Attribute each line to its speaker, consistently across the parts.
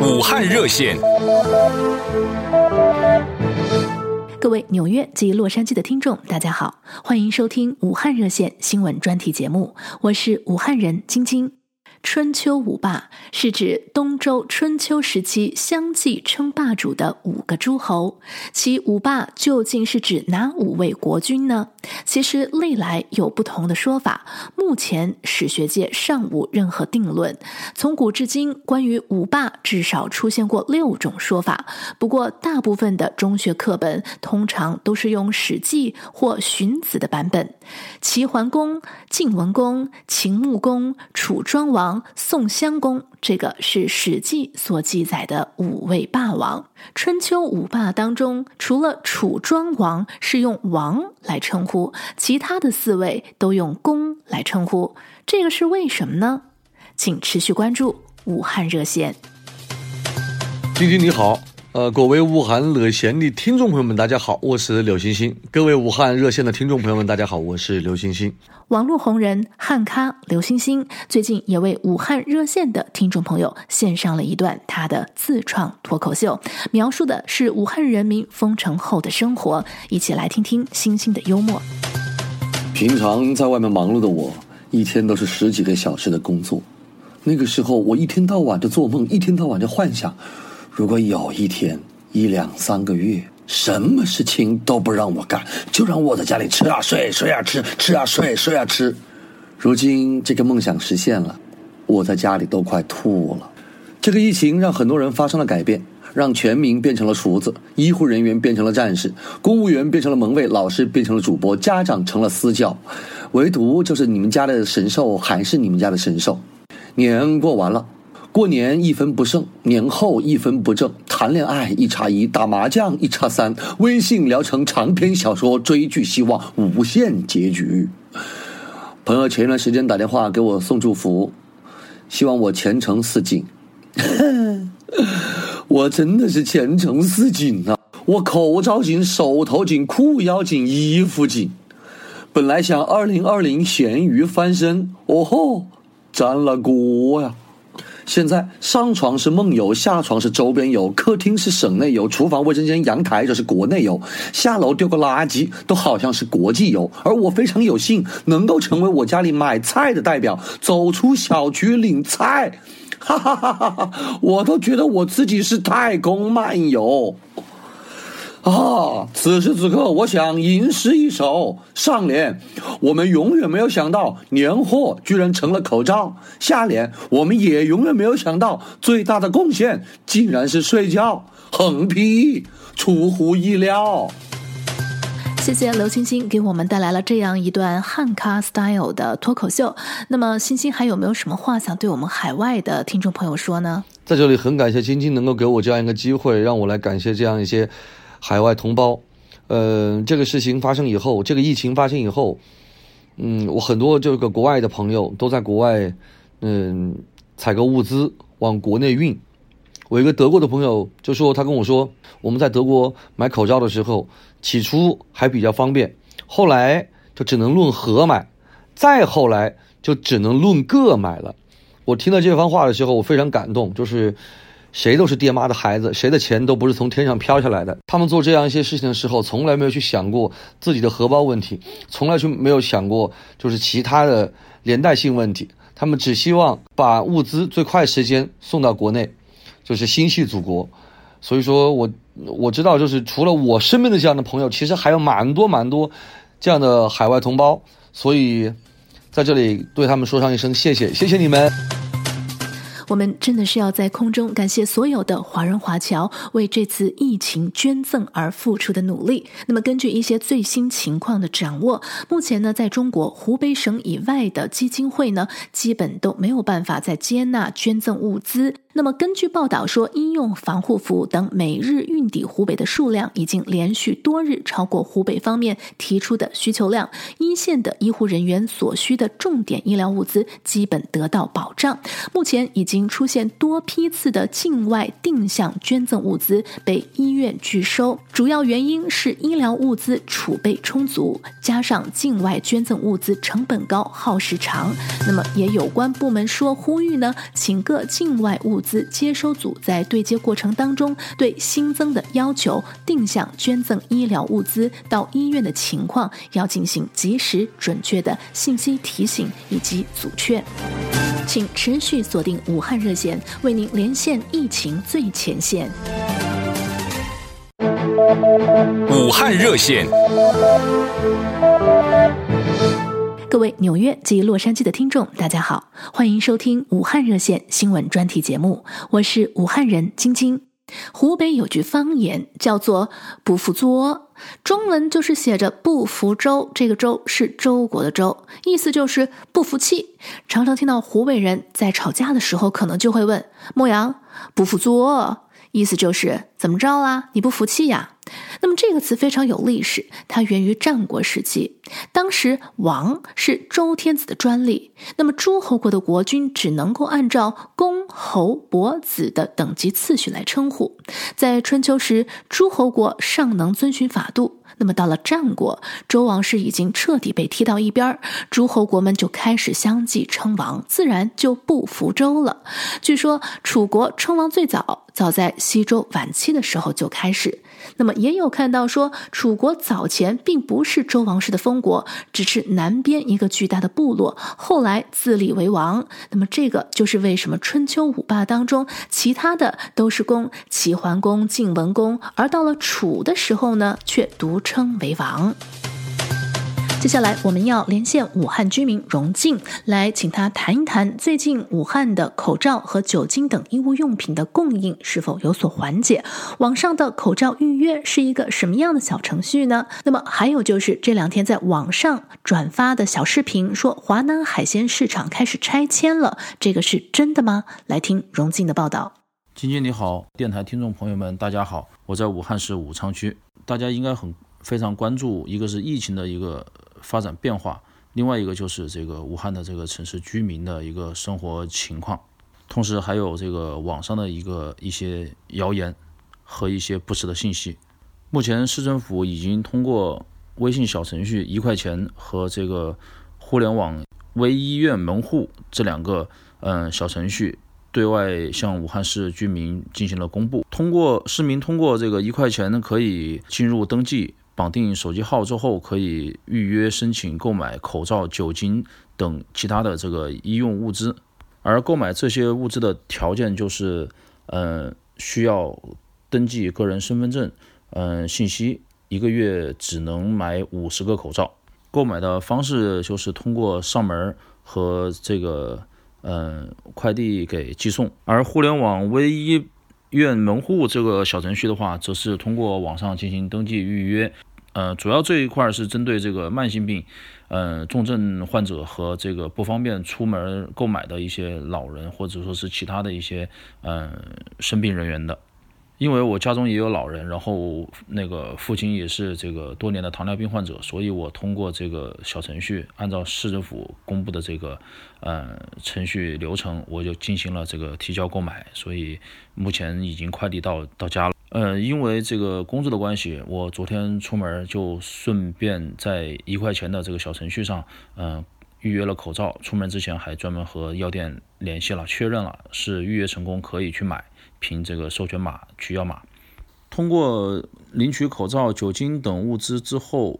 Speaker 1: 武汉热线，
Speaker 2: 各位纽约及洛杉矶的听众，大家好，欢迎收听武汉热线新闻专题节目，我是武汉人晶晶。春秋五霸是指东周春秋时期相继称霸主的五个诸侯，其五霸究竟是指哪五位国君呢？其实历来有不同的说法，目前史学界尚无任何定论。从古至今，关于五霸至少出现过六种说法，不过大部分的中学课本通常都是用《史记》或《荀子》的版本。齐桓公、晋文公、秦穆公、楚庄王。宋襄公，这个是《史记》所记载的五位霸王。春秋五霸当中，除了楚庄王是用王来称呼，其他的四位都用公来称呼。这个是为什么呢？请持续关注武汉热线。
Speaker 3: 晶晶你好。呃，各位武汉热线的听众朋友们，大家好，我是刘星星。各位武汉热线的听众朋友们，大家好，我是刘星星。
Speaker 2: 网络红人汉咖刘星星最近也为武汉热线的听众朋友献上了一段他的自创脱口秀，描述的是武汉人民封城后的生活。一起来听听星星的幽默。
Speaker 4: 平常在外面忙碌的我，一天都是十几个小时的工作。那个时候，我一天到晚的做梦，一天到晚的幻想。如果有一天，一两三个月，什么事情都不让我干，就让我在家里吃啊睡，睡啊吃，吃啊睡，睡啊吃。如今这个梦想实现了，我在家里都快吐了。这个疫情让很多人发生了改变，让全民变成了厨子，医护人员变成了战士，公务员变成了门卫，老师变成了主播，家长成了私教，唯独就是你们家的神兽还是你们家的神兽。年过完了。过年一分不剩，年后一分不挣。谈恋爱一差一，打麻将一差三，微信聊成长篇小说，追剧希望无限结局。朋友前一段时间打电话给我送祝福，希望我前程似锦。我真的是前程似锦啊！我口罩紧，手头紧，裤腰紧，衣服紧。本来想二零二零咸鱼翻身，哦吼，沾了锅呀！现在上床是梦游，下床是周边游，客厅是省内游，厨房、卫生间、阳台就是国内游，下楼丢个垃圾都好像是国际游。而我非常有幸能够成为我家里买菜的代表，走出小区领菜，哈哈哈哈哈！我都觉得我自己是太空漫游。啊！此时此刻，我想吟诗一首。上联：我们永远没有想到年货居然成了口罩。下联：我们也永远没有想到最大的贡献竟然是睡觉。横批：出乎意料。
Speaker 2: 谢谢刘星星给我们带来了这样一段汉咖 style 的脱口秀。那么，星星还有没有什么话想对我们海外的听众朋友说呢？
Speaker 3: 在这里，很感谢晶晶能够给我这样一个机会，让我来感谢这样一些。海外同胞，呃，这个事情发生以后，这个疫情发生以后，嗯，我很多这个国外的朋友都在国外，嗯，采购物资往国内运。我一个德国的朋友就说，他跟我说，我们在德国买口罩的时候，起初还比较方便，后来就只能论盒买，再后来就只能论个买了。我听到这番话的时候，我非常感动，就是。谁都是爹妈的孩子，谁的钱都不是从天上飘下来的。他们做这样一些事情的时候，从来没有去想过自己的荷包问题，从来就没有想过就是其他的连带性问题。他们只希望把物资最快时间送到国内，就是心系祖国。所以说我我知道，就是除了我身边的这样的朋友，其实还有蛮多蛮多这样的海外同胞。所以在这里对他们说上一声谢谢，谢谢你们。
Speaker 2: 我们真的是要在空中感谢所有的华人华侨为这次疫情捐赠而付出的努力。那么，根据一些最新情况的掌握，目前呢，在中国湖北省以外的基金会呢，基本都没有办法再接纳捐赠物资。那么，根据报道说，医用防护服等每日运抵湖北的数量已经连续多日超过湖北方面提出的需求量。一线的医护人员所需的重点医疗物资基本得到保障。目前已经出现多批次的境外定向捐赠物资被医院拒收，主要原因是医疗物资储备充足，加上境外捐赠物资成本高、耗时长。那么，也有关部门说呼吁呢，请各境外物物资接收组在对接过程当中对新增的要求、定向捐赠医疗物资到医院的情况，要进行及时准确的信息提醒以及阻却。请持续锁定武汉热线，为您连线疫情最前线。
Speaker 1: 武汉热线，
Speaker 2: 各位纽约及洛杉矶的听众，大家好，欢迎收听武汉热线新闻专题节目，我是武汉人晶晶。湖北有句方言叫做“不服作”，中文就是写着“不服周”，这个“周”是周国的“周”，意思就是不服气。常常听到湖北人在吵架的时候，可能就会问：“莫阳不服作”，意思就是怎么着啦？你不服气呀？那么这个词非常有历史，它源于战国时期。当时王是周天子的专利，那么诸侯国的国君只能够按照公、侯、伯、子的等级次序来称呼。在春秋时，诸侯国尚能遵循法度。那么到了战国，周王室已经彻底被踢到一边，诸侯国们就开始相继称王，自然就不服周了。据说楚国称王最早，早在西周晚期的时候就开始。那么也有看到说，楚国早前并不是周王室的封国，只是南边一个巨大的部落，后来自立为王。那么这个就是为什么春秋五霸当中，其他的都是公，齐桓公、晋文公，而到了楚的时候呢，却独称为王。接下来我们要连线武汉居民荣静，来请他谈一谈最近武汉的口罩和酒精等医务用品的供应是否有所缓解？网上的口罩预约是一个什么样的小程序呢？那么还有就是这两天在网上转发的小视频，说华南海鲜市场开始拆迁了，这个是真的吗？来听荣静的报道。
Speaker 5: 晶晶你好，电台听众朋友们大家好，我在武汉市武昌区，大家应该很非常关注，一个是疫情的一个。发展变化，另外一个就是这个武汉的这个城市居民的一个生活情况，同时还有这个网上的一个一些谣言和一些不实的信息。目前市政府已经通过微信小程序“一块钱”和这个互联网微医院门户这两个嗯小程序，对外向武汉市居民进行了公布。通过市民通过这个“一块钱呢”可以进入登记。绑定手机号之后，可以预约申请购买口罩、酒精等其他的这个医用物资。而购买这些物资的条件就是，嗯，需要登记个人身份证，嗯，信息，一个月只能买五十个口罩。购买的方式就是通过上门和这个，嗯，快递给寄送。而互联网唯一院门户这个小程序的话，则是通过网上进行登记预约。呃，主要这一块是针对这个慢性病，呃，重症患者和这个不方便出门购买的一些老人，或者说是其他的一些呃生病人员的。因为我家中也有老人，然后那个父亲也是这个多年的糖尿病患者，所以我通过这个小程序，按照市政府公布的这个呃程序流程，我就进行了这个提交购买，所以目前已经快递到到家了。呃，因为这个工作的关系，我昨天出门就顺便在一块钱的这个小程序上，嗯、预约了口罩。出门之前还专门和药店联系了，确认了是预约成功，可以去买。凭这个授权码取药码，通过领取口罩、酒精等物资之后，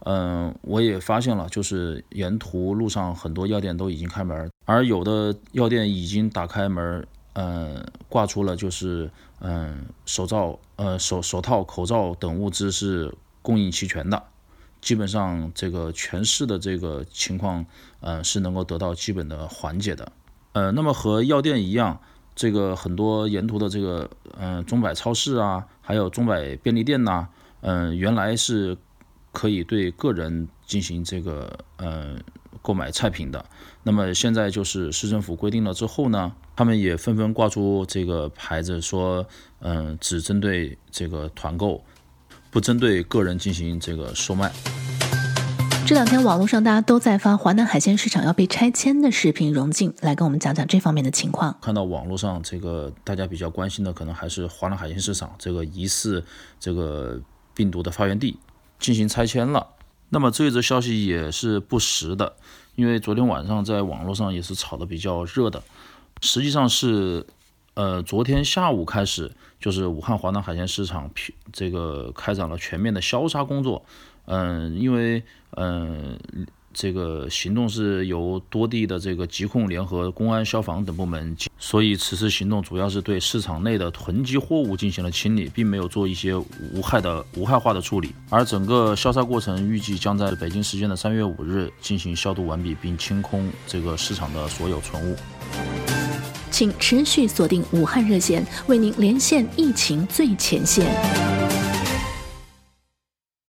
Speaker 5: 嗯，我也发现了，就是沿途路上很多药店都已经开门，而有的药店已经打开门，嗯，挂出了就是嗯手罩、呃手手套、口罩等物资是供应齐全的，基本上这个全市的这个情况，呃，是能够得到基本的缓解的，呃，那么和药店一样。这个很多沿途的这个，嗯，中百超市啊，还有中百便利店呐，嗯，原来是可以对个人进行这个，嗯，购买菜品的。那么现在就是市政府规定了之后呢，他们也纷纷挂出这个牌子，说，嗯，只针对这个团购，不针对个人进行这个售卖。
Speaker 2: 这两天网络上大家都在发华南海鲜市场要被拆迁的视频，荣静来跟我们讲讲这方面的情况。
Speaker 5: 看到网络上这个大家比较关心的，可能还是华南海鲜市场这个疑似这个病毒的发源地进行拆迁了。那么这一则消息也是不实的，因为昨天晚上在网络上也是炒得比较热的。实际上是，呃，昨天下午开始，就是武汉华南海鲜市场这个开展了全面的消杀工作。嗯，因为嗯。这个行动是由多地的这个疾控联合、公安、消防等部门，所以此次行动主要是对市场内的囤积货物进行了清理，并没有做一些无害的无害化的处理。而整个消杀过程预计将在北京时间的三月五日进行消毒完毕，并清空这个市场的所有存物。
Speaker 2: 请持续锁定武汉热线，为您连线疫情最前线。